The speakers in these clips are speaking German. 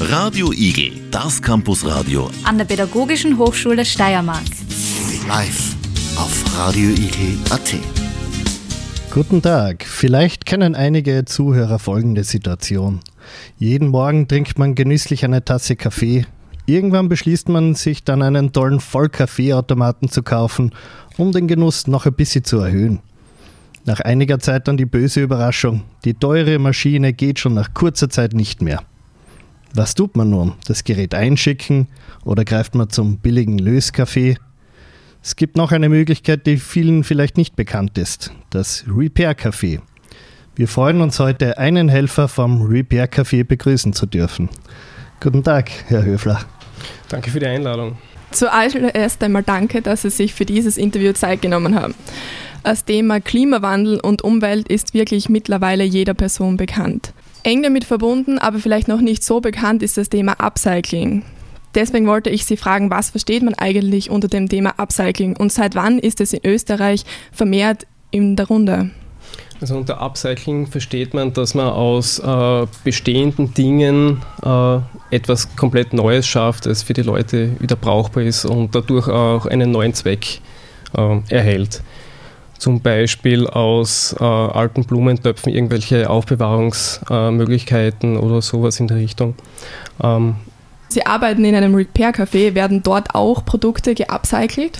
Radio Igel, das Campusradio an der Pädagogischen Hochschule Steiermark. Live auf radioigel.at. Guten Tag. Vielleicht kennen einige Zuhörer folgende Situation. Jeden Morgen trinkt man genüsslich eine Tasse Kaffee. Irgendwann beschließt man, sich dann einen tollen Vollkaffeeautomaten zu kaufen, um den Genuss noch ein bisschen zu erhöhen. Nach einiger Zeit dann die böse Überraschung. Die teure Maschine geht schon nach kurzer Zeit nicht mehr. Was tut man nun? Das Gerät einschicken oder greift man zum billigen Löskaffee? Es gibt noch eine Möglichkeit, die vielen vielleicht nicht bekannt ist, das Repair Café. Wir freuen uns heute, einen Helfer vom Repair Café begrüßen zu dürfen. Guten Tag, Herr Höfler. Danke für die Einladung. Zuallererst einmal danke, dass Sie sich für dieses Interview Zeit genommen haben. Das Thema Klimawandel und Umwelt ist wirklich mittlerweile jeder Person bekannt. Eng damit verbunden, aber vielleicht noch nicht so bekannt ist das Thema Upcycling. Deswegen wollte ich Sie fragen, was versteht man eigentlich unter dem Thema Upcycling und seit wann ist es in Österreich vermehrt in der Runde? Also unter Upcycling versteht man, dass man aus äh, bestehenden Dingen äh, etwas komplett Neues schafft, das für die Leute wieder brauchbar ist und dadurch auch einen neuen Zweck äh, erhält zum Beispiel aus äh, alten Blumentöpfen irgendwelche Aufbewahrungsmöglichkeiten äh, oder sowas in der Richtung. Ähm, Sie arbeiten in einem Repair-Café, werden dort auch Produkte geupcycelt?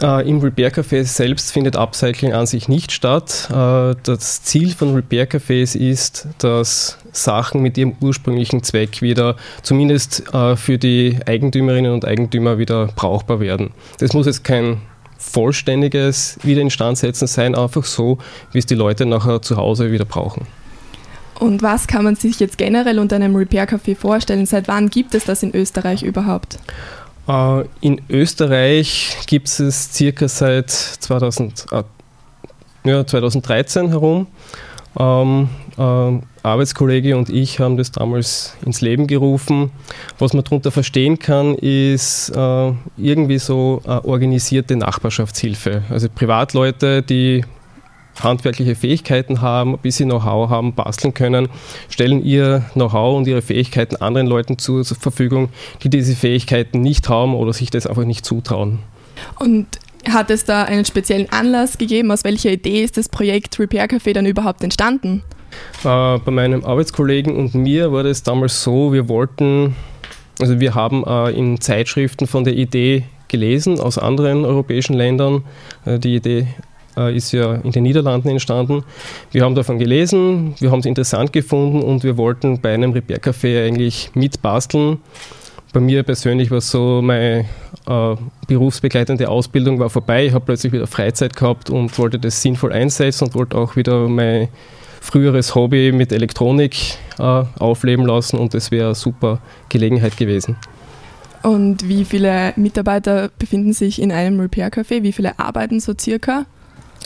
Äh, Im Repair-Café selbst findet Upcycling an sich nicht statt. Äh, das Ziel von Repair-Cafés ist, dass Sachen mit ihrem ursprünglichen Zweck wieder zumindest äh, für die Eigentümerinnen und Eigentümer wieder brauchbar werden. Das muss jetzt kein vollständiges Wiederinstandsetzen sein, einfach so, wie es die Leute nachher zu Hause wieder brauchen. Und was kann man sich jetzt generell unter einem Repair-Café vorstellen? Seit wann gibt es das in Österreich überhaupt? Äh, in Österreich gibt es es circa seit 2000, äh, ja, 2013 herum. Ähm, äh, Arbeitskollege und ich haben das damals ins Leben gerufen. Was man darunter verstehen kann, ist äh, irgendwie so äh, organisierte Nachbarschaftshilfe. Also Privatleute, die handwerkliche Fähigkeiten haben, ein bisschen Know-how haben, basteln können, stellen ihr Know-how und ihre Fähigkeiten anderen Leuten zur Verfügung, die diese Fähigkeiten nicht haben oder sich das einfach nicht zutrauen. Und hat es da einen speziellen Anlass gegeben? Aus welcher Idee ist das Projekt Repair Café dann überhaupt entstanden? Äh, bei meinem Arbeitskollegen und mir war das damals so, wir wollten, also wir haben äh, in Zeitschriften von der Idee gelesen aus anderen europäischen Ländern. Äh, die Idee äh, ist ja in den Niederlanden entstanden. Wir haben davon gelesen, wir haben es interessant gefunden und wir wollten bei einem Repair Café eigentlich mitbasteln bei mir persönlich war es so, meine äh, berufsbegleitende Ausbildung war vorbei. Ich habe plötzlich wieder Freizeit gehabt und wollte das sinnvoll einsetzen und wollte auch wieder mein früheres Hobby mit Elektronik äh, aufleben lassen und das wäre eine super Gelegenheit gewesen. Und wie viele Mitarbeiter befinden sich in einem Repair-Café? Wie viele arbeiten so circa?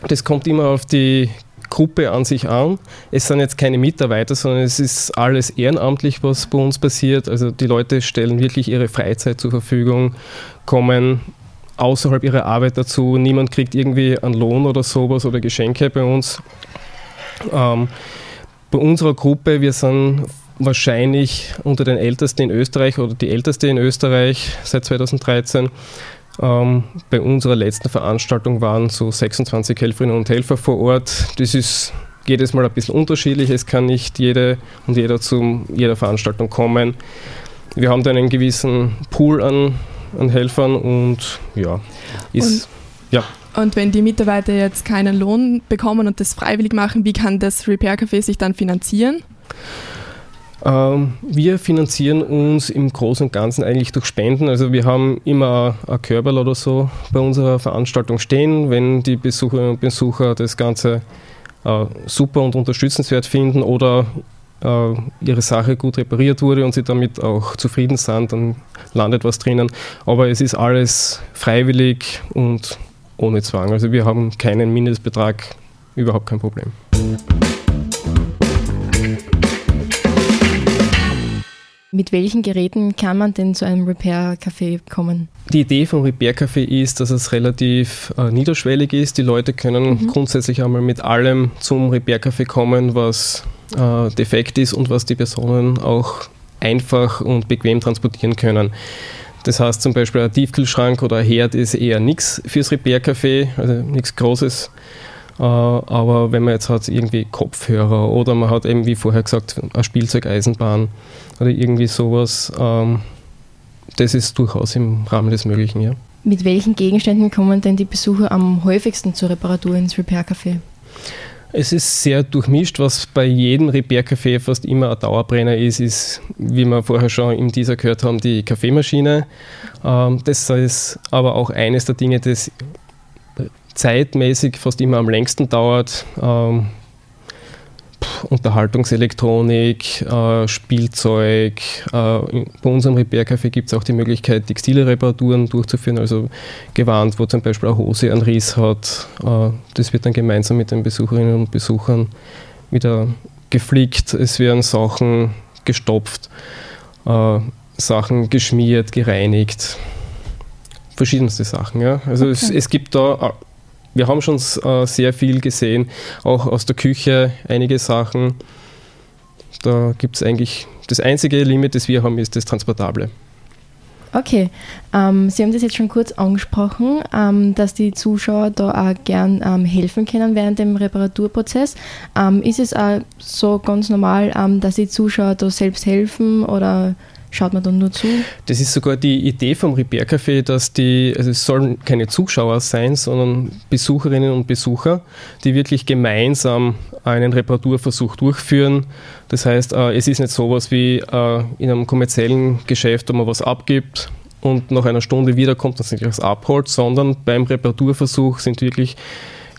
Das kommt immer auf die Gruppe an sich an. Es sind jetzt keine Mitarbeiter, sondern es ist alles ehrenamtlich, was bei uns passiert. Also die Leute stellen wirklich ihre Freizeit zur Verfügung, kommen außerhalb ihrer Arbeit dazu. Niemand kriegt irgendwie einen Lohn oder sowas oder Geschenke bei uns. Ähm, bei unserer Gruppe, wir sind wahrscheinlich unter den Ältesten in Österreich oder die Älteste in Österreich seit 2013. Ähm, bei unserer letzten Veranstaltung waren so 26 Helferinnen und Helfer vor Ort. Das ist jedes Mal ein bisschen unterschiedlich. Es kann nicht jede und jeder zu jeder Veranstaltung kommen. Wir haben da einen gewissen Pool an, an Helfern und ja, ist. Und, ja. Und wenn die Mitarbeiter jetzt keinen Lohn bekommen und das freiwillig machen, wie kann das Repair Café sich dann finanzieren? Ähm, wir finanzieren uns im Großen und Ganzen eigentlich durch Spenden. Also wir haben immer ein Körperl oder so bei unserer Veranstaltung stehen, wenn die Besucherinnen und Besucher das Ganze äh, super und unterstützenswert finden oder äh, ihre Sache gut repariert wurde und sie damit auch zufrieden sind, dann landet was drinnen. Aber es ist alles freiwillig und ohne Zwang. Also wir haben keinen Mindestbetrag, überhaupt kein Problem. Mit welchen Geräten kann man denn zu einem Repair-Café kommen? Die Idee vom Repair-Café ist, dass es relativ äh, niederschwellig ist. Die Leute können mhm. grundsätzlich einmal mit allem zum Repair-Café kommen, was äh, defekt ist und was die Personen auch einfach und bequem transportieren können. Das heißt zum Beispiel ein Tiefkühlschrank oder ein Herd ist eher nichts fürs Repair-Café, also nichts Großes. Äh, aber wenn man jetzt hat irgendwie Kopfhörer oder man hat eben wie vorher gesagt eine Spielzeugeisenbahn oder irgendwie sowas, ähm, das ist durchaus im Rahmen des Möglichen, ja. Mit welchen Gegenständen kommen denn die Besucher am häufigsten zur Reparatur ins Repair-Café? Es ist sehr durchmischt, was bei jedem Repair-Café fast immer ein Dauerbrenner ist, ist, wie wir vorher schon in dieser gehört haben, die Kaffeemaschine. Ähm, das ist aber auch eines der Dinge, das zeitmäßig fast immer am längsten dauert. Unterhaltungselektronik, äh, Spielzeug. Äh, bei unserem Repair-Café gibt es auch die Möglichkeit, textile Reparaturen durchzuführen, also Gewand, wo zum Beispiel eine Hose einen Riss hat. Äh, das wird dann gemeinsam mit den Besucherinnen und Besuchern wieder geflickt. Es werden Sachen gestopft, äh, Sachen geschmiert, gereinigt. Verschiedenste Sachen. Ja. Also okay. es, es gibt da wir haben schon äh, sehr viel gesehen, auch aus der Küche einige Sachen. Da gibt es eigentlich, das einzige Limit, das wir haben, ist das Transportable. Okay, ähm, Sie haben das jetzt schon kurz angesprochen, ähm, dass die Zuschauer da auch gern ähm, helfen können während dem Reparaturprozess. Ähm, ist es auch so ganz normal, ähm, dass die Zuschauer da selbst helfen oder schaut man dann nur zu? Das ist sogar die Idee vom Repair Café, dass die, also es sollen keine Zuschauer sein, sondern Besucherinnen und Besucher, die wirklich gemeinsam einen Reparaturversuch durchführen. Das heißt, äh, es ist nicht so etwas wie äh, in einem kommerziellen Geschäft, wo man was abgibt und nach einer Stunde wiederkommt und sich was abholt, sondern beim Reparaturversuch sind wirklich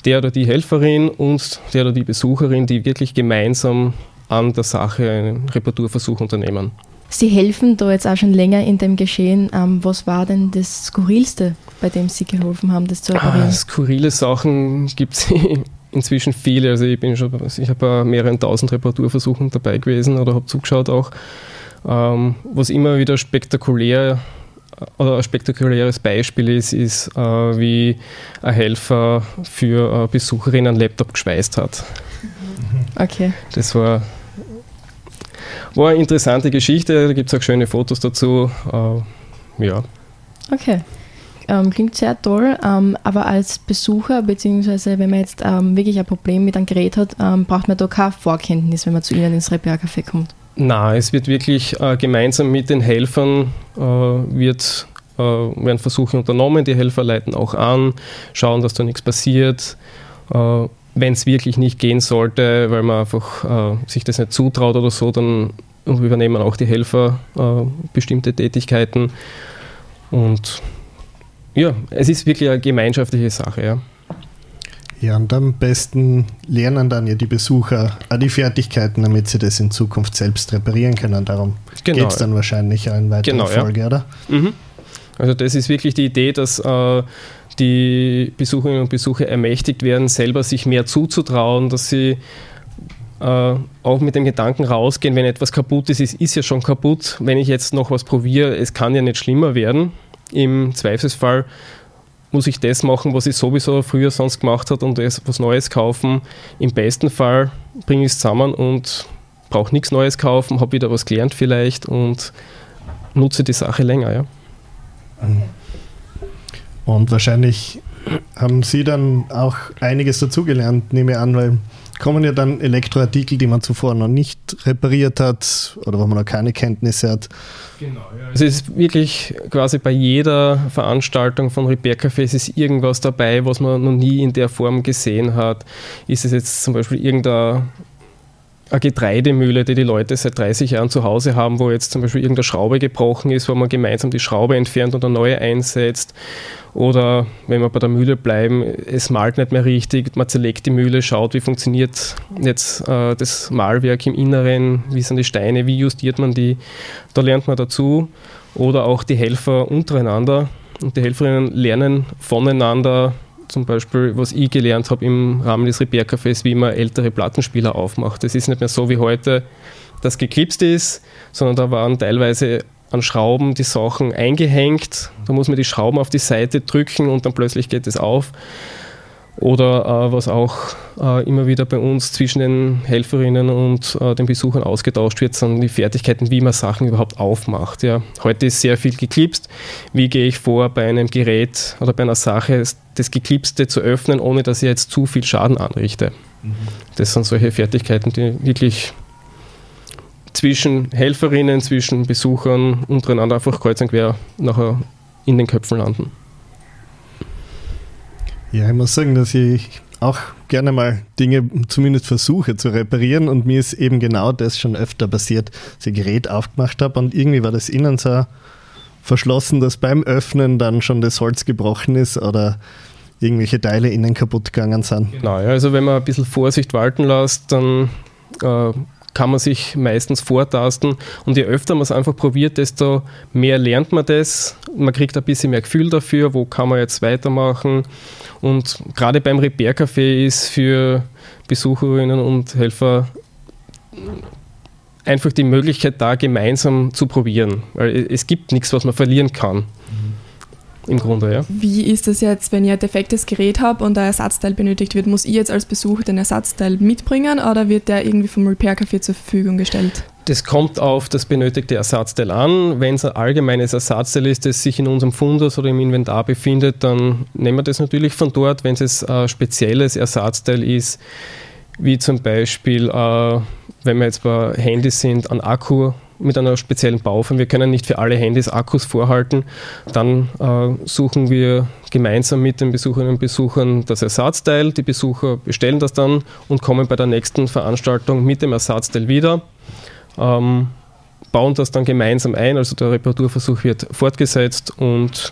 der oder die Helferin und der oder die Besucherin, die wirklich gemeinsam an der Sache einen Reparaturversuch unternehmen. Sie helfen da jetzt auch schon länger in dem Geschehen. Ähm, was war denn das Skurrilste, bei dem Sie geholfen haben, das zu reparieren? Ah, skurrile Sachen gibt es inzwischen viele. Also ich bin schon, ich habe bei mehreren tausend Reparaturversuchen dabei gewesen oder habe zugeschaut auch. Ähm, was immer wieder spektakulär oder ein spektakuläres Beispiel ist, ist, äh, wie ein Helfer für eine Besucherin einen Laptop geschweißt hat. Okay. Das war war eine interessante Geschichte, da gibt es auch schöne Fotos dazu. Äh, ja. Okay. Ähm, klingt sehr toll, ähm, aber als Besucher, beziehungsweise wenn man jetzt ähm, wirklich ein Problem mit einem Gerät hat, ähm, braucht man da keine Vorkenntnis, wenn man zu Ihnen ins Repair-Café kommt? Nein, es wird wirklich äh, gemeinsam mit den Helfern äh, wird, äh, werden Versuche unternommen, die Helfer leiten auch an, schauen, dass da nichts passiert. Wenn es wirklich nicht gehen sollte, weil man einfach äh, sich das nicht zutraut oder so, dann übernehmen auch die Helfer äh, bestimmte Tätigkeiten. Und ja, es ist wirklich eine gemeinschaftliche Sache. Ja. Ja, und am besten lernen dann ja die Besucher auch die Fertigkeiten, damit sie das in Zukunft selbst reparieren können. Darum genau, geht es dann ja. wahrscheinlich in weiteren genau, Folge, ja. oder? Mhm. Also das ist wirklich die Idee, dass äh, die Besucherinnen und Besucher ermächtigt werden, selber sich mehr zuzutrauen, dass sie äh, auch mit dem Gedanken rausgehen, wenn etwas kaputt ist, es ist ja schon kaputt. Wenn ich jetzt noch was probiere, es kann ja nicht schlimmer werden. Im Zweifelsfall muss ich das machen, was ich sowieso früher sonst gemacht habe und was Neues kaufen. Im besten Fall bringe ich es zusammen und brauche nichts Neues kaufen, habe wieder was gelernt vielleicht und nutze die Sache länger. Ja. Mhm. Und wahrscheinlich haben Sie dann auch einiges dazugelernt, nehme ich an, weil kommen ja dann Elektroartikel, die man zuvor noch nicht repariert hat oder wo man noch keine Kenntnisse hat. Genau, ja. Es ist wirklich quasi bei jeder Veranstaltung von Repair Cafés ist irgendwas dabei, was man noch nie in der Form gesehen hat. Ist es jetzt zum Beispiel irgendein eine Getreidemühle, die die Leute seit 30 Jahren zu Hause haben, wo jetzt zum Beispiel irgendeine Schraube gebrochen ist, wo man gemeinsam die Schraube entfernt und eine neue einsetzt. Oder wenn wir bei der Mühle bleiben, es malt nicht mehr richtig, man zerlegt die Mühle, schaut, wie funktioniert jetzt äh, das Malwerk im Inneren, wie sind die Steine, wie justiert man die. Da lernt man dazu. Oder auch die Helfer untereinander. Und die Helferinnen lernen voneinander, zum Beispiel, was ich gelernt habe im Rahmen des Repair-Cafés, wie man ältere Plattenspieler aufmacht. Das ist nicht mehr so wie heute, das geklipst ist, sondern da waren teilweise an Schrauben die Sachen eingehängt. Da muss man die Schrauben auf die Seite drücken und dann plötzlich geht es auf. Oder äh, was auch äh, immer wieder bei uns zwischen den Helferinnen und äh, den Besuchern ausgetauscht wird, sind die Fertigkeiten, wie man Sachen überhaupt aufmacht. Ja. Heute ist sehr viel geklipst. Wie gehe ich vor, bei einem Gerät oder bei einer Sache das Geklipste zu öffnen, ohne dass ich jetzt zu viel Schaden anrichte? Mhm. Das sind solche Fertigkeiten, die wirklich zwischen Helferinnen, zwischen Besuchern untereinander einfach kreuz und quer nachher in den Köpfen landen. Ja, ich muss sagen, dass ich auch gerne mal Dinge zumindest versuche zu reparieren und mir ist eben genau das schon öfter passiert, dass ich Gerät aufgemacht habe und irgendwie war das innen so verschlossen, dass beim Öffnen dann schon das Holz gebrochen ist oder irgendwelche Teile innen kaputt gegangen sind. Genau, also wenn man ein bisschen Vorsicht walten lässt, dann äh, kann man sich meistens vortasten. Und je öfter man es einfach probiert, desto mehr lernt man das. Man kriegt ein bisschen mehr Gefühl dafür, wo kann man jetzt weitermachen. Und gerade beim Repair-Café ist für Besucherinnen und Helfer einfach die Möglichkeit da, gemeinsam zu probieren. Weil es gibt nichts, was man verlieren kann im Grunde, ja. Wie ist das jetzt, wenn ihr ein defektes Gerät habt und ein Ersatzteil benötigt wird? Muss ich jetzt als Besucher den Ersatzteil mitbringen oder wird der irgendwie vom Repair-Café zur Verfügung gestellt? Das kommt auf das benötigte Ersatzteil an. Wenn es ein allgemeines Ersatzteil ist, das sich in unserem Fundus oder im Inventar befindet, dann nehmen wir das natürlich von dort. Wenn es ein spezielles Ersatzteil ist, wie zum Beispiel, äh, wenn wir jetzt bei Handys sind, ein Akku mit einer speziellen Bauform. Wir können nicht für alle Handys Akkus vorhalten. Dann äh, suchen wir gemeinsam mit den Besucherinnen und Besuchern das Ersatzteil. Die Besucher bestellen das dann und kommen bei der nächsten Veranstaltung mit dem Ersatzteil wieder. Ähm, bauen das dann gemeinsam ein, also der Reparaturversuch wird fortgesetzt und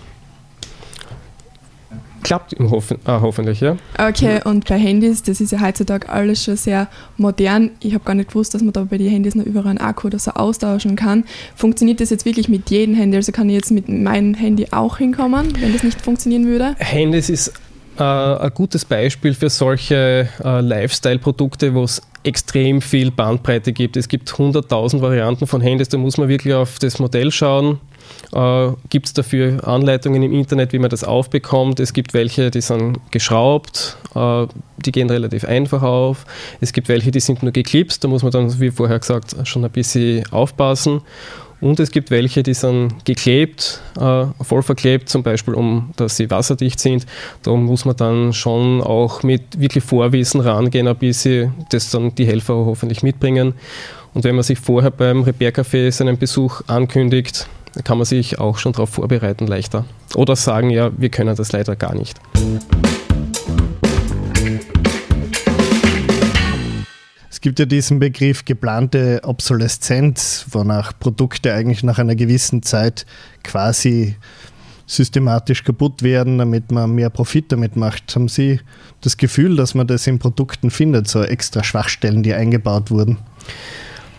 klappt hoffen, äh, hoffentlich, ja. Okay, und bei Handys, das ist ja heutzutage alles schon sehr modern. Ich habe gar nicht gewusst, dass man da bei den Handys noch überall einen Akku oder so austauschen kann. Funktioniert das jetzt wirklich mit jedem Handy? Also kann ich jetzt mit meinem Handy auch hinkommen, wenn das nicht funktionieren würde? Handys ist äh, ein gutes Beispiel für solche äh, Lifestyle-Produkte, wo es extrem viel Bandbreite gibt. Es gibt 100.000 Varianten von Handys, da muss man wirklich auf das Modell schauen äh, gibt es dafür Anleitungen im Internet, wie man das aufbekommt. Es gibt welche, die sind geschraubt, äh, die gehen relativ einfach auf. Es gibt welche, die sind nur geklipst, da muss man dann, wie vorher gesagt, schon ein bisschen aufpassen. Und es gibt welche, die sind geklebt, äh, voll verklebt, zum Beispiel, um dass sie wasserdicht sind. Da muss man dann schon auch mit wirklich Vorwissen rangehen, ein bisschen, das dann die Helfer hoffentlich mitbringen. Und wenn man sich vorher beim Repair-Café seinen Besuch ankündigt, kann man sich auch schon darauf vorbereiten leichter. Oder sagen, ja, wir können das leider gar nicht. Es gibt ja diesen Begriff geplante Obsoleszenz, wonach Produkte eigentlich nach einer gewissen Zeit quasi systematisch kaputt werden, damit man mehr Profit damit macht. Haben Sie das Gefühl, dass man das in Produkten findet, so extra Schwachstellen, die eingebaut wurden?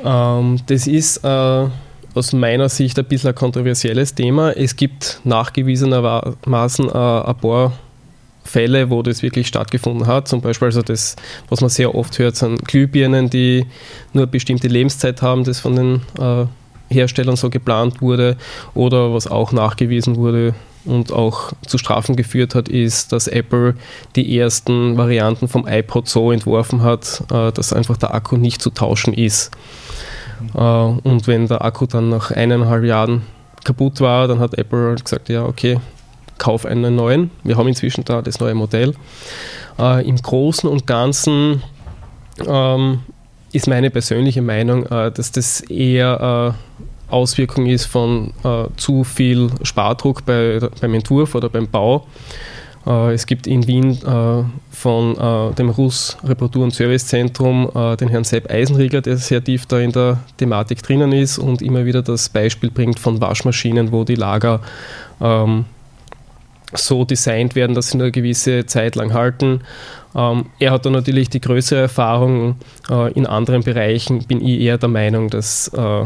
Ähm, das ist äh aus meiner Sicht ein bisschen ein kontroversielles Thema. Es gibt nachgewiesenermaßen äh, ein paar Fälle, wo das wirklich stattgefunden hat. Zum Beispiel, also das, was man sehr oft hört, sind Glühbirnen, die nur bestimmte Lebenszeit haben, das von den äh, Herstellern so geplant wurde. Oder was auch nachgewiesen wurde und auch zu Strafen geführt hat, ist, dass Apple die ersten Varianten vom iPod so entworfen hat, äh, dass einfach der Akku nicht zu tauschen ist. Äh, und wenn der Akku dann nach eineinhalb Jahren kaputt war, dann hat Apple gesagt, ja, okay, kauf einen neuen. Wir haben inzwischen da das neue Modell. Äh, Im Großen und Ganzen ähm, ist meine persönliche Meinung, äh, dass das eher äh, Auswirkung ist von äh, zu viel Spardruck bei, beim Entwurf oder beim Bau. Äh, es gibt in Wien äh, von dem Russ Reparatur- und Servicezentrum den Herrn Sepp Eisenrieger, der sehr tief da in der Thematik drinnen ist und immer wieder das Beispiel bringt von Waschmaschinen, wo die Lager ähm, so designt werden, dass sie nur eine gewisse Zeit lang halten. Ähm, er hat da natürlich die größere Erfahrung. Äh, in anderen Bereichen bin ich eher der Meinung, dass äh,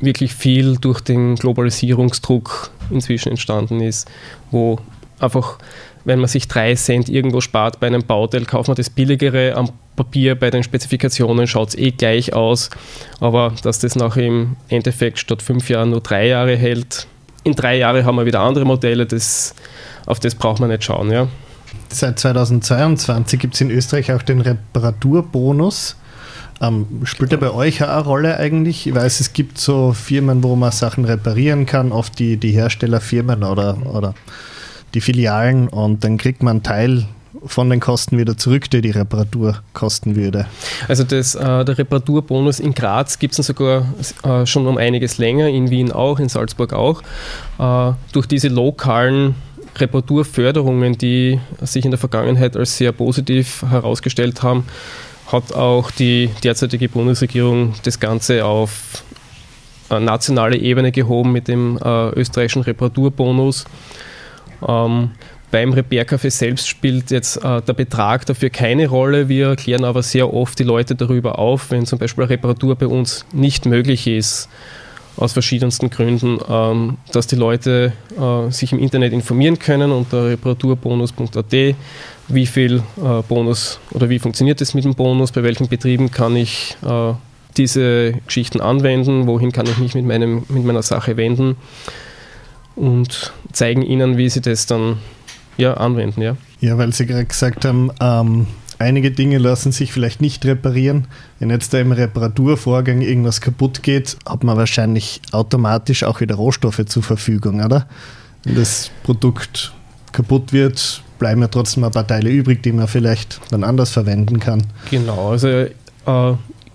wirklich viel durch den Globalisierungsdruck inzwischen entstanden ist, wo einfach wenn man sich drei Cent irgendwo spart bei einem Bauteil, kauft man das billigere am Papier, bei den Spezifikationen schaut es eh gleich aus, aber dass das nachher im Endeffekt statt fünf Jahren nur drei Jahre hält, in drei Jahren haben wir wieder andere Modelle, das, auf das braucht man nicht schauen. Ja. seit 2022 gibt es in Österreich auch den Reparaturbonus. Ähm, spielt der bei euch auch eine Rolle eigentlich? Ich weiß, es gibt so Firmen, wo man Sachen reparieren kann, oft die, die Herstellerfirmen oder, oder die Filialen und dann kriegt man einen Teil von den Kosten wieder zurück, die die Reparatur kosten würde. Also das, äh, der Reparaturbonus in Graz gibt es sogar äh, schon um einiges länger, in Wien auch, in Salzburg auch. Äh, durch diese lokalen Reparaturförderungen, die sich in der Vergangenheit als sehr positiv herausgestellt haben, hat auch die derzeitige Bundesregierung das Ganze auf äh, nationale Ebene gehoben mit dem äh, österreichischen Reparaturbonus. Ähm, beim Repair-Café selbst spielt jetzt äh, der Betrag dafür keine Rolle. Wir klären aber sehr oft die Leute darüber auf, wenn zum Beispiel eine Reparatur bei uns nicht möglich ist, aus verschiedensten Gründen, ähm, dass die Leute äh, sich im Internet informieren können unter reparaturbonus.at, wie viel äh, Bonus oder wie funktioniert es mit dem Bonus, bei welchen Betrieben kann ich äh, diese Geschichten anwenden, wohin kann ich mich mit, meinem, mit meiner Sache wenden und zeigen ihnen, wie sie das dann ja, anwenden. Ja, ja weil Sie gerade gesagt haben, ähm, einige Dinge lassen sich vielleicht nicht reparieren. Wenn jetzt da im Reparaturvorgang irgendwas kaputt geht, hat man wahrscheinlich automatisch auch wieder Rohstoffe zur Verfügung, oder? Wenn das Produkt kaputt wird, bleiben ja trotzdem ein paar Teile übrig, die man vielleicht dann anders verwenden kann. Genau, also äh,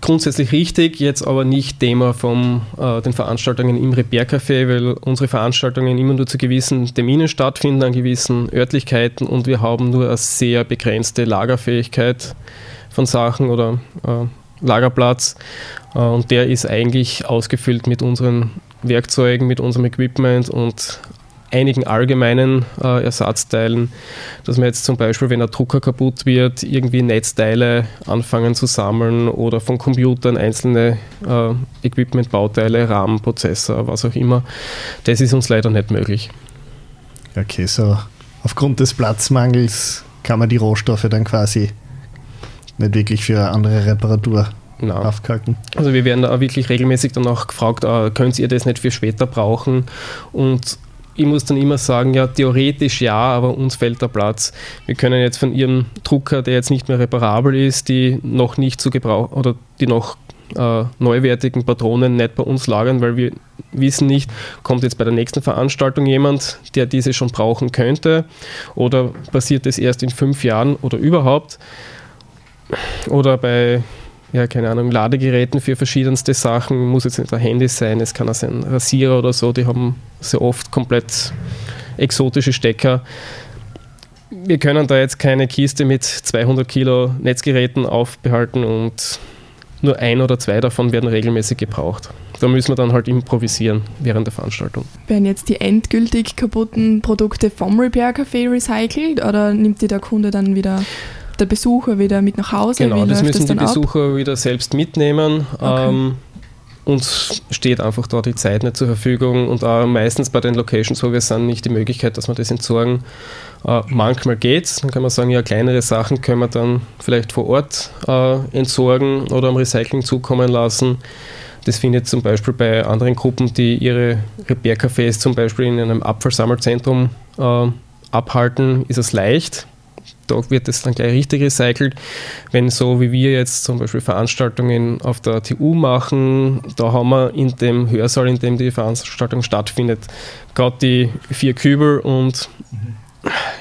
grundsätzlich richtig, jetzt aber nicht Thema von äh, den Veranstaltungen im Repair-Café, weil unsere Veranstaltungen immer nur zu gewissen Terminen stattfinden, an gewissen Örtlichkeiten und wir haben nur eine sehr begrenzte Lagerfähigkeit von Sachen oder äh, Lagerplatz. Äh, und der ist eigentlich ausgefüllt mit unseren Werkzeugen, mit unserem Equipment und einigen allgemeinen äh, Ersatzteilen, dass man jetzt zum Beispiel, wenn ein Drucker kaputt wird, irgendwie Netzteile anfangen zu sammeln oder von Computern einzelne äh, Equipment-Bauteile, RAM, Prozessor, was auch immer. Das ist uns leider nicht möglich. Okay, so aufgrund des Platzmangels kann man die Rohstoffe dann quasi nicht wirklich für eine andere Reparatur Nein. Also wir werden da wirklich regelmäßig danach gefragt, äh, könnt ihr das nicht für später brauchen? Und ich muss dann immer sagen, ja, theoretisch ja, aber uns fehlt der Platz. Wir können jetzt von Ihrem Drucker, der jetzt nicht mehr reparabel ist, die noch nicht zu gebrauchen oder die noch äh, neuwertigen Patronen nicht bei uns lagern, weil wir wissen nicht, kommt jetzt bei der nächsten Veranstaltung jemand, der diese schon brauchen könnte oder passiert es erst in fünf Jahren oder überhaupt. Oder bei ja, keine Ahnung, Ladegeräten für verschiedenste Sachen. Muss jetzt nicht ein Handy sein, es kann auch sein Rasierer oder so, die haben sehr oft komplett exotische Stecker. Wir können da jetzt keine Kiste mit 200 Kilo Netzgeräten aufbehalten und nur ein oder zwei davon werden regelmäßig gebraucht. Da müssen wir dann halt improvisieren während der Veranstaltung. Werden jetzt die endgültig kaputten Produkte vom Repair Café recycelt oder nimmt die der Kunde dann wieder der Besucher wieder mit nach Hause? Genau, das müssen das die Besucher ab? wieder selbst mitnehmen. Okay. Ähm, uns steht einfach da die Zeit nicht zur Verfügung und auch meistens bei den Locations, wo wir sind, nicht die Möglichkeit, dass wir das entsorgen. Äh, manchmal geht es, dann kann man sagen, ja, kleinere Sachen können wir dann vielleicht vor Ort äh, entsorgen oder am Recycling zukommen lassen. Das findet zum Beispiel bei anderen Gruppen, die ihre Repair-Cafés zum Beispiel in einem Abfallsammelzentrum äh, abhalten, ist es leicht da wird es dann gleich richtig recycelt. Wenn so wie wir jetzt zum Beispiel Veranstaltungen auf der TU machen, da haben wir in dem Hörsaal, in dem die Veranstaltung stattfindet, gerade die vier Kübel und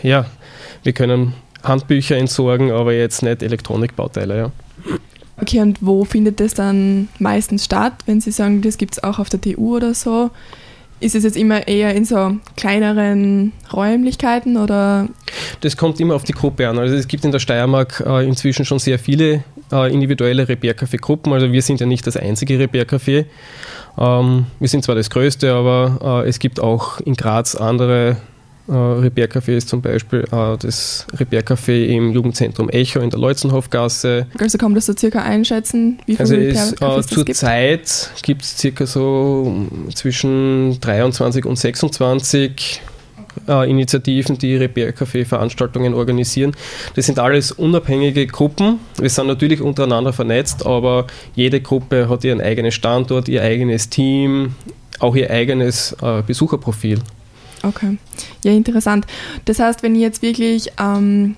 ja, wir können Handbücher entsorgen, aber jetzt nicht Elektronikbauteile. Ja. Okay, und wo findet das dann meistens statt, wenn Sie sagen, das gibt es auch auf der TU oder so? Ist es jetzt immer eher in so kleineren Räumlichkeiten oder? Das kommt immer auf die Gruppe an. Also es gibt in der Steiermark äh, inzwischen schon sehr viele äh, individuelle Repair-Café-Gruppen. Also wir sind ja nicht das einzige Repair-Café. Ähm, wir sind zwar das größte, aber äh, es gibt auch in Graz andere äh, Repair-Café ist zum Beispiel äh, das Repair-Café im Jugendzentrum Echo in der Leuzenhofgasse. Also kann man das so circa einschätzen, wie viele also Repair-Cafés äh, Zur Zeit gibt es circa so zwischen 23 und 26 äh, Initiativen, die Repair-Café-Veranstaltungen organisieren. Das sind alles unabhängige Gruppen. Wir sind natürlich untereinander vernetzt, aber jede Gruppe hat ihren eigenen Standort, ihr eigenes Team, auch ihr eigenes äh, Besucherprofil. Okay, ja interessant. Das heißt, wenn ich jetzt wirklich ähm,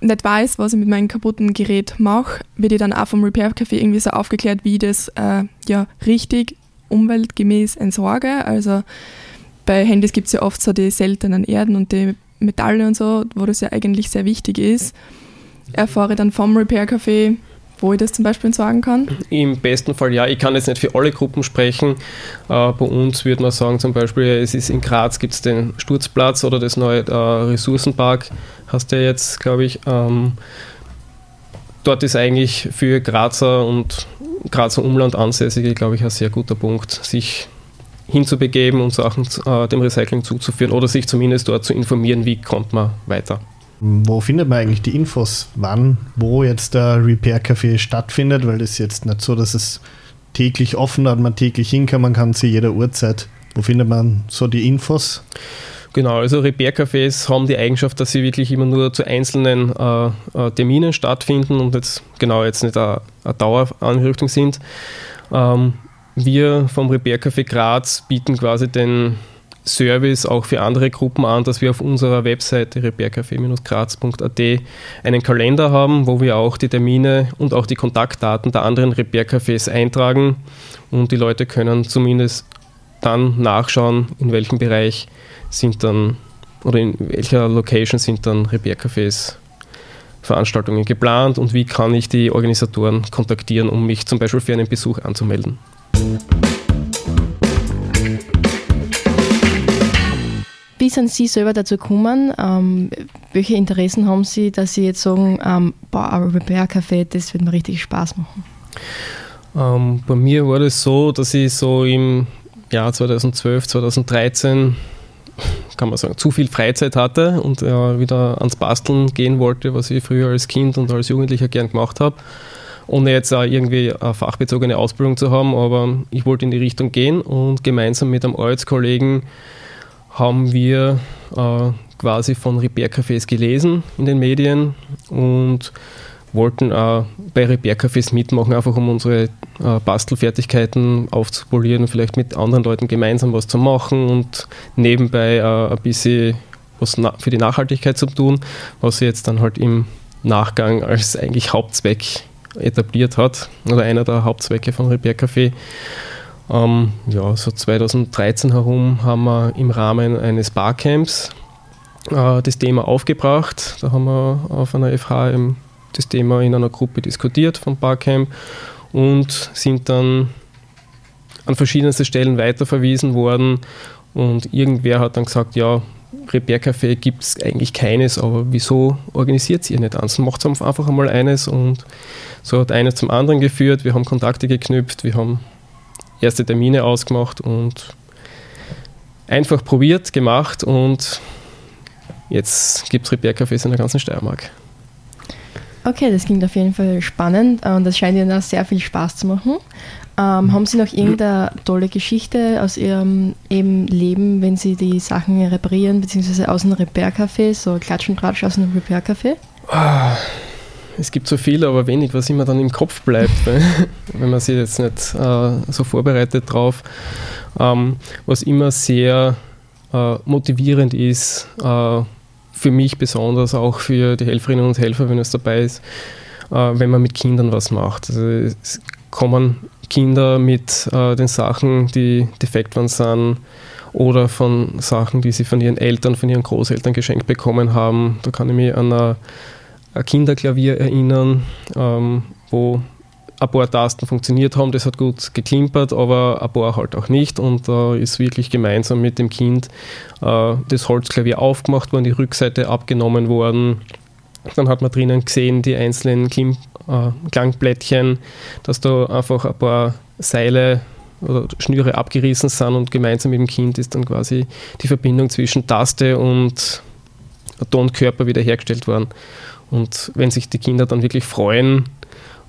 nicht weiß, was ich mit meinem kaputten Gerät mache, werde ich dann auch vom Repair Café irgendwie so aufgeklärt, wie ich das äh, ja richtig umweltgemäß entsorge. Also bei Handys gibt es ja oft so die seltenen Erden und die Metalle und so, wo das ja eigentlich sehr wichtig ist. Erfahre dann vom Repair Café, wo ich das zum Beispiel entsorgen kann? Im besten Fall ja. Ich kann jetzt nicht für alle Gruppen sprechen. Äh, bei uns würde man sagen, zum Beispiel, es ist in Graz gibt es den Sturzplatz oder das neue äh, Ressourcenpark, hast du ja jetzt, glaube ich. Ähm, dort ist eigentlich für Grazer und Grazer Umland Ansässige, glaube ich, ein sehr guter Punkt, sich hinzubegeben und Sachen äh, dem Recycling zuzuführen oder sich zumindest dort zu informieren, wie kommt man weiter. Wo findet man eigentlich die Infos, wann, wo jetzt der Repair Café stattfindet? Weil das ist jetzt nicht so, dass es täglich offen hat, man täglich hin kann, man kann zu jeder Uhrzeit. Wo findet man so die Infos? Genau, also Repair-Cafés haben die Eigenschaft, dass sie wirklich immer nur zu einzelnen äh, äh Terminen stattfinden und jetzt genau jetzt nicht eine, eine Daueranrichtung sind. Ähm, wir vom Repair Café Graz bieten quasi den Service auch für andere Gruppen an, dass wir auf unserer Webseite repaircafé-graz.at einen Kalender haben, wo wir auch die Termine und auch die Kontaktdaten der anderen Repair-Cafés eintragen und die Leute können zumindest dann nachschauen, in welchem Bereich sind dann oder in welcher Location sind dann Repair-Cafés Veranstaltungen geplant und wie kann ich die Organisatoren kontaktieren, um mich zum Beispiel für einen Besuch anzumelden. Wie sind Sie selber dazu gekommen? Ähm, welche Interessen haben Sie, dass Sie jetzt sagen, ähm, boah, ein Repair-Café, das wird mir richtig Spaß machen? Ähm, bei mir war das so, dass ich so im Jahr 2012, 2013 kann man sagen, zu viel Freizeit hatte und äh, wieder ans Basteln gehen wollte, was ich früher als Kind und als Jugendlicher gern gemacht habe. Ohne jetzt auch irgendwie eine fachbezogene Ausbildung zu haben, aber ich wollte in die Richtung gehen und gemeinsam mit einem Arbeitskollegen haben wir äh, quasi von Repair-Cafés gelesen in den Medien und wollten äh, bei Repair-Cafés mitmachen, einfach um unsere äh, Bastelfertigkeiten aufzupolieren und vielleicht mit anderen Leuten gemeinsam was zu machen und nebenbei äh, ein bisschen was für die Nachhaltigkeit zu tun, was sie jetzt dann halt im Nachgang als eigentlich Hauptzweck etabliert hat oder einer der Hauptzwecke von Repair Café. Ähm, ja, so 2013 herum haben wir im Rahmen eines Barcamps äh, das Thema aufgebracht. Da haben wir auf einer FH das Thema in einer Gruppe diskutiert vom Barcamp und sind dann an verschiedenste Stellen weiterverwiesen worden. Und irgendwer hat dann gesagt, ja, Repair-Café gibt es eigentlich keines, aber wieso organisiert ihr nicht eins? Macht einfach einmal eines und so hat eines zum anderen geführt. Wir haben Kontakte geknüpft, wir haben erste Termine ausgemacht und einfach probiert, gemacht und jetzt gibt es Repair-Cafés in der ganzen Steiermark. Okay, das klingt auf jeden Fall spannend und das scheint Ihnen auch sehr viel Spaß zu machen. Ähm, haben Sie noch irgendeine tolle Geschichte aus Ihrem eben Leben, wenn Sie die Sachen reparieren, beziehungsweise aus einem Repair-Café, so Klatsch und Tratsch aus einem Repair-Café? Es gibt so viel, aber wenig, was immer dann im Kopf bleibt, wenn man sich jetzt nicht äh, so vorbereitet drauf. Ähm, was immer sehr äh, motivierend ist, äh, für mich besonders, auch für die Helferinnen und Helfer, wenn es dabei ist, äh, wenn man mit Kindern was macht. Also es kommen Kinder mit äh, den Sachen, die defekt waren, sind, oder von Sachen, die sie von ihren Eltern, von ihren Großeltern geschenkt bekommen haben. Da kann ich mich an eine ein Kinderklavier erinnern, ähm, wo ein paar Tasten funktioniert haben, das hat gut geklimpert, aber ein paar halt auch nicht. Und da äh, ist wirklich gemeinsam mit dem Kind äh, das Holzklavier aufgemacht worden, die Rückseite abgenommen worden. Dann hat man drinnen gesehen, die einzelnen Klim äh, Klangblättchen, dass da einfach ein paar Seile oder Schnüre abgerissen sind und gemeinsam mit dem Kind ist dann quasi die Verbindung zwischen Taste und Tonkörper wiederhergestellt worden. Und wenn sich die Kinder dann wirklich freuen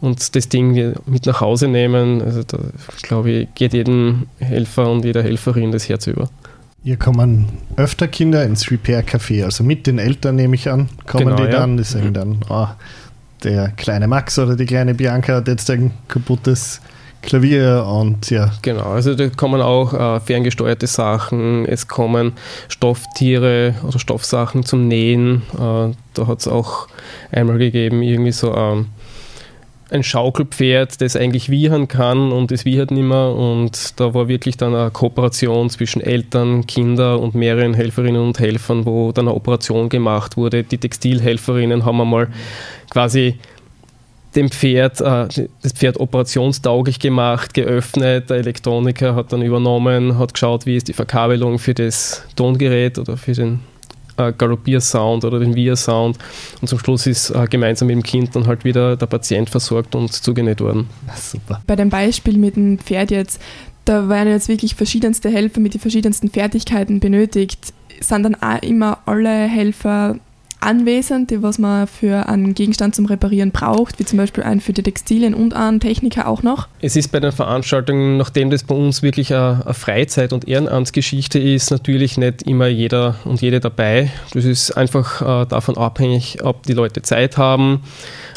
und das Ding mit nach Hause nehmen, also da glaube ich, geht jedem Helfer und jeder Helferin das Herz über. Hier kommen öfter Kinder ins Repair-Café, also mit den Eltern nehme ich an, kommen genau, die dann, ja. die sagen dann, oh, der kleine Max oder die kleine Bianca hat jetzt ein kaputtes Klavier und ja. Genau, also da kommen auch äh, ferngesteuerte Sachen, es kommen Stofftiere oder Stoffsachen zum Nähen. Äh, da hat es auch einmal gegeben, irgendwie so ähm, ein Schaukelpferd, das eigentlich wiehern kann und das wiehert nicht mehr. Und da war wirklich dann eine Kooperation zwischen Eltern, Kindern und mehreren Helferinnen und Helfern, wo dann eine Operation gemacht wurde. Die Textilhelferinnen haben einmal quasi dem Pferd, äh, das Pferd operationstauglich gemacht, geöffnet. Der Elektroniker hat dann übernommen, hat geschaut, wie ist die Verkabelung für das Tongerät oder für den äh, Galoppiersound oder den Via-Sound. Und zum Schluss ist äh, gemeinsam mit dem Kind dann halt wieder der Patient versorgt und zugenäht worden. Super. Bei dem Beispiel mit dem Pferd jetzt, da werden jetzt wirklich verschiedenste Helfer mit den verschiedensten Fertigkeiten benötigt. Sind dann auch immer alle Helfer anwesend, die was man für einen Gegenstand zum Reparieren braucht, wie zum Beispiel einen für die Textilien und einen Techniker auch noch? Es ist bei den Veranstaltungen, nachdem das bei uns wirklich eine, Freizeit- und Ehrenamtsgeschichte ist, natürlich nicht immer jeder und jede dabei. Das ist einfach äh, davon abhängig, ob die Leute Zeit haben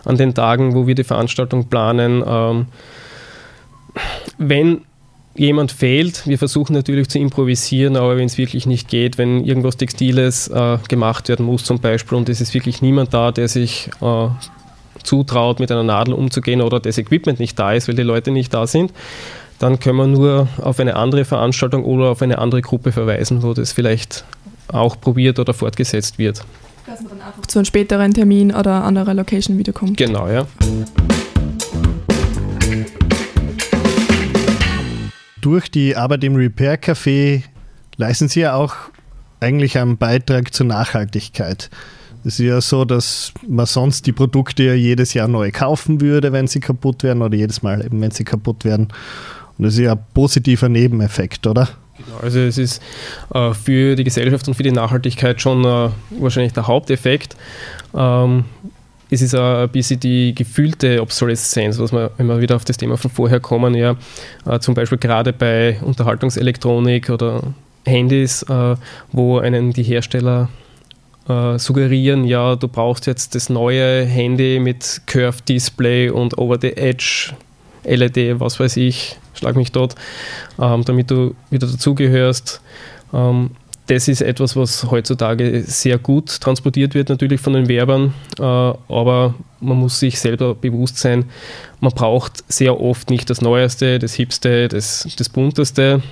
an den Tagen, wo wir die Veranstaltung planen. Ähm, wenn jemand fehlt. Wir versuchen natürlich zu improvisieren, aber wenn es wirklich nicht geht, wenn irgendwas Textiles äh, gemacht werden muss zum Beispiel und es ist wirklich niemand da, der sich äh, zutraut, mit einer Nadel umzugehen oder das Equipment nicht da ist, weil die Leute nicht da sind, dann können wir nur auf eine andere Veranstaltung oder auf eine andere Gruppe verweisen, wo das vielleicht auch probiert oder fortgesetzt wird. Dass man dann einfach zu einem späteren Termin oder anderer Location wiederkommt. Genau, ja. Durch die Arbeit im Repair Café leisten Sie ja auch eigentlich einen Beitrag zur Nachhaltigkeit. Es ist ja so, dass man sonst die Produkte ja jedes Jahr neu kaufen würde, wenn sie kaputt werden, oder jedes Mal eben, wenn sie kaputt werden. Und das ist ja ein positiver Nebeneffekt, oder? Genau, also es ist äh, für die Gesellschaft und für die Nachhaltigkeit schon äh, wahrscheinlich der Haupteffekt. Ähm, es ist auch ein bisschen die gefühlte Obsoleszenz, was wir, wenn wir wieder auf das Thema von vorher kommen, ja, äh, zum Beispiel gerade bei Unterhaltungselektronik oder Handys, äh, wo einen die Hersteller äh, suggerieren, ja, du brauchst jetzt das neue Handy mit Curved Display und Over the Edge LED, was weiß ich, schlag mich dort, ähm, damit du wieder dazugehörst. Ähm, das ist etwas, was heutzutage sehr gut transportiert wird, natürlich von den Werbern, äh, aber man muss sich selber bewusst sein, man braucht sehr oft nicht das Neueste, das Hipste, das, das Bunteste,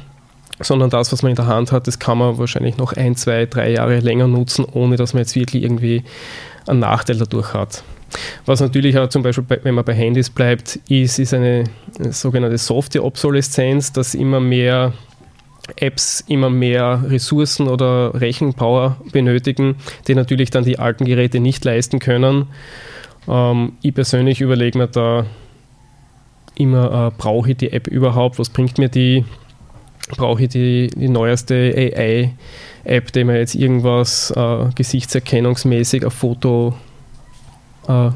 sondern das, was man in der Hand hat, das kann man wahrscheinlich noch ein, zwei, drei Jahre länger nutzen, ohne dass man jetzt wirklich irgendwie einen Nachteil dadurch hat. Was natürlich auch zum Beispiel, wenn man bei Handys bleibt, ist, ist eine sogenannte Software-Obsoleszenz, dass immer mehr Apps immer mehr Ressourcen oder Rechenpower benötigen, die natürlich dann die alten Geräte nicht leisten können. Ähm, ich persönlich überlege mir da immer, äh, brauche ich die App überhaupt? Was bringt mir die? Brauche ich die, die neueste AI-App, die mir jetzt irgendwas äh, gesichtserkennungsmäßig auf Foto äh,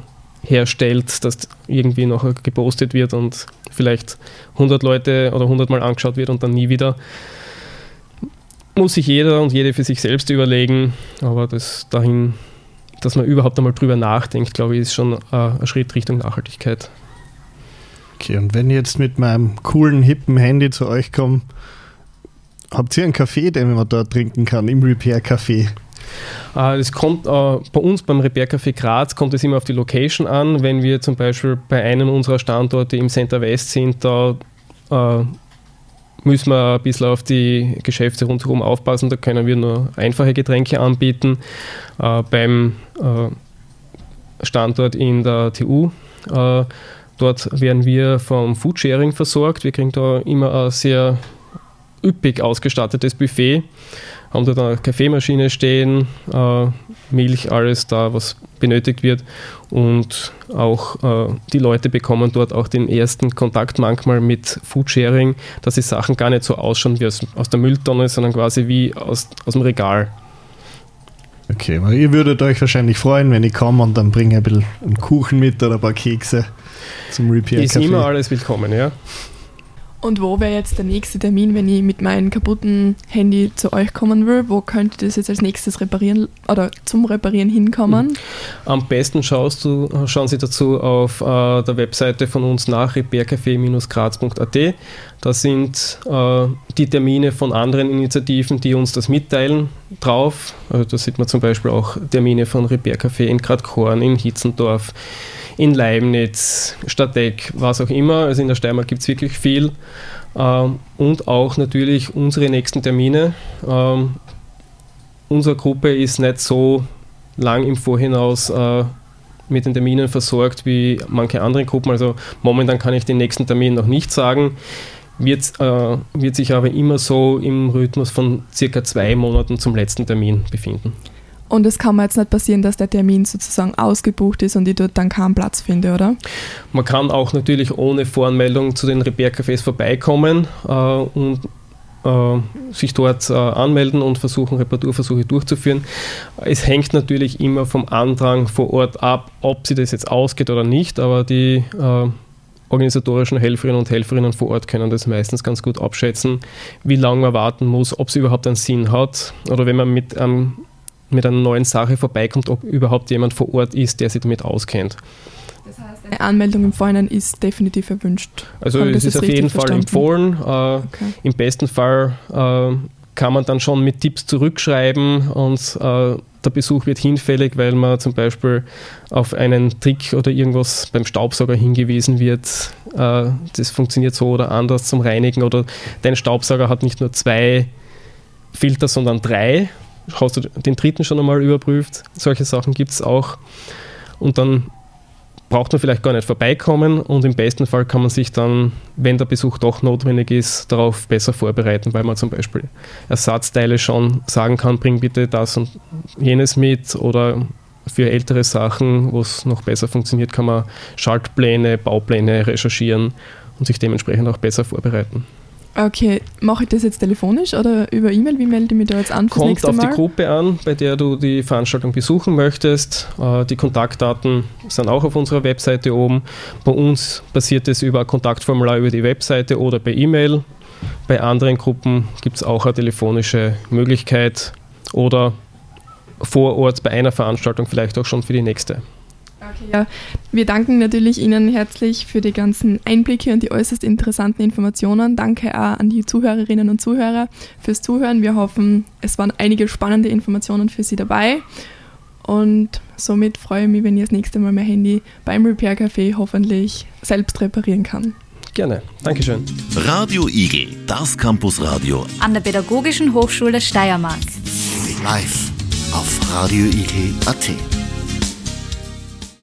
herstellt, das irgendwie noch gepostet wird und vielleicht 100 Leute oder 100 Mal angeschaut wird und dann nie wieder muss sich jeder und jede für sich selbst überlegen, aber das dahin, dass man überhaupt einmal drüber nachdenkt, glaube ich, ist schon äh, ein Schritt Richtung Nachhaltigkeit. Okay, und wenn ich jetzt mit meinem coolen, hippen Handy zu euch komme, habt ihr einen Kaffee, den man dort trinken kann, im Repair-Café? Äh, es kommt äh, bei uns beim Repair Café Graz kommt es immer auf die Location an. Wenn wir zum Beispiel bei einem unserer Standorte im Center West sind, da äh, müssen wir ein bisschen auf die Geschäfte rundherum aufpassen. Da können wir nur einfache Getränke anbieten. Beim Standort in der TU, dort werden wir vom Foodsharing versorgt. Wir kriegen da immer ein sehr üppig ausgestattetes Buffet haben dort eine Kaffeemaschine stehen, äh, Milch, alles da, was benötigt wird. Und auch äh, die Leute bekommen dort auch den ersten Kontakt manchmal mit Foodsharing, dass die Sachen gar nicht so ausschauen wie aus, aus der Mülltonne, sondern quasi wie aus, aus dem Regal. Okay, ihr würdet euch wahrscheinlich freuen, wenn ich komme und dann bringe ich ein bisschen einen Kuchen mit oder ein paar Kekse zum Repair. Ist immer alles willkommen, ja. Und wo wäre jetzt der nächste Termin, wenn ich mit meinem kaputten Handy zu euch kommen will? Wo könnte das jetzt als nächstes reparieren oder zum Reparieren hinkommen? Mhm. Am besten schaust du, schauen Sie dazu auf äh, der Webseite von uns nach repaircafé-graz.at. Da sind äh, die Termine von anderen Initiativen, die uns das mitteilen, drauf. Also da sieht man zum Beispiel auch Termine von Repair Café in Gradkorn, in Hitzendorf, in Leibniz, Stadteck, was auch immer. Also in der Steiermark gibt es wirklich viel. Ähm, und auch natürlich unsere nächsten Termine. Ähm, unsere Gruppe ist nicht so lang im Vorhinaus äh, mit den Terminen versorgt wie manche andere Gruppen. Also momentan kann ich den nächsten Termin noch nicht sagen. Wird, äh, wird sich aber immer so im Rhythmus von circa zwei Monaten zum letzten Termin befinden. Und es kann mir jetzt nicht passieren, dass der Termin sozusagen ausgebucht ist und ich dort dann keinen Platz finde, oder? Man kann auch natürlich ohne Voranmeldung zu den Repair-Cafés vorbeikommen äh, und äh, sich dort äh, anmelden und versuchen, Reparaturversuche durchzuführen. Es hängt natürlich immer vom Andrang vor Ort ab, ob sie das jetzt ausgeht oder nicht, aber die äh, organisatorischen Helferinnen und Helferinnen vor Ort können das meistens ganz gut abschätzen, wie lange man warten muss, ob es überhaupt einen Sinn hat oder wenn man mit einem mit einer neuen Sache vorbeikommt, ob überhaupt jemand vor Ort ist, der sich damit auskennt. Das heißt, eine Anmeldung im Vorhinein ist definitiv erwünscht. Also es ist auf jeden Fall empfohlen. Äh, okay. Im besten Fall äh, kann man dann schon mit Tipps zurückschreiben und äh, der Besuch wird hinfällig, weil man zum Beispiel auf einen Trick oder irgendwas beim Staubsauger hingewiesen wird. Äh, das funktioniert so oder anders zum Reinigen oder dein Staubsauger hat nicht nur zwei Filter, sondern drei hast du den dritten schon einmal überprüft? Solche Sachen gibt es auch. Und dann braucht man vielleicht gar nicht vorbeikommen und im besten Fall kann man sich dann, wenn der Besuch doch notwendig ist, darauf besser vorbereiten, weil man zum Beispiel Ersatzteile schon sagen kann, bring bitte das und jenes mit oder für ältere Sachen, wo es noch besser funktioniert, kann man Schaltpläne, Baupläne recherchieren und sich dementsprechend auch besser vorbereiten. Okay, mache ich das jetzt telefonisch oder über E-Mail? Wie melde ich mich da jetzt an? Kommt auf Mal? die Gruppe an, bei der du die Veranstaltung besuchen möchtest. Äh, die Kontaktdaten sind auch auf unserer Webseite oben. Bei uns passiert es über ein Kontaktformular über die Webseite oder per E-Mail. Bei anderen Gruppen gibt es auch eine telefonische Möglichkeit oder vor Ort bei einer Veranstaltung vielleicht auch schon für die nächste. Okay, ja. Wir danken natürlich Ihnen herzlich für die ganzen Einblicke und die äußerst interessanten Informationen. Danke auch an die Zuhörerinnen und Zuhörer fürs Zuhören. Wir hoffen, es waren einige spannende Informationen für Sie dabei. Und somit freue ich mich, wenn ich das nächste Mal mein Handy beim Repair Café hoffentlich selbst reparieren kann. Gerne. Dankeschön. Radio Igel, das Campusradio. An der Pädagogischen Hochschule Steiermark. Live auf radioigel.at.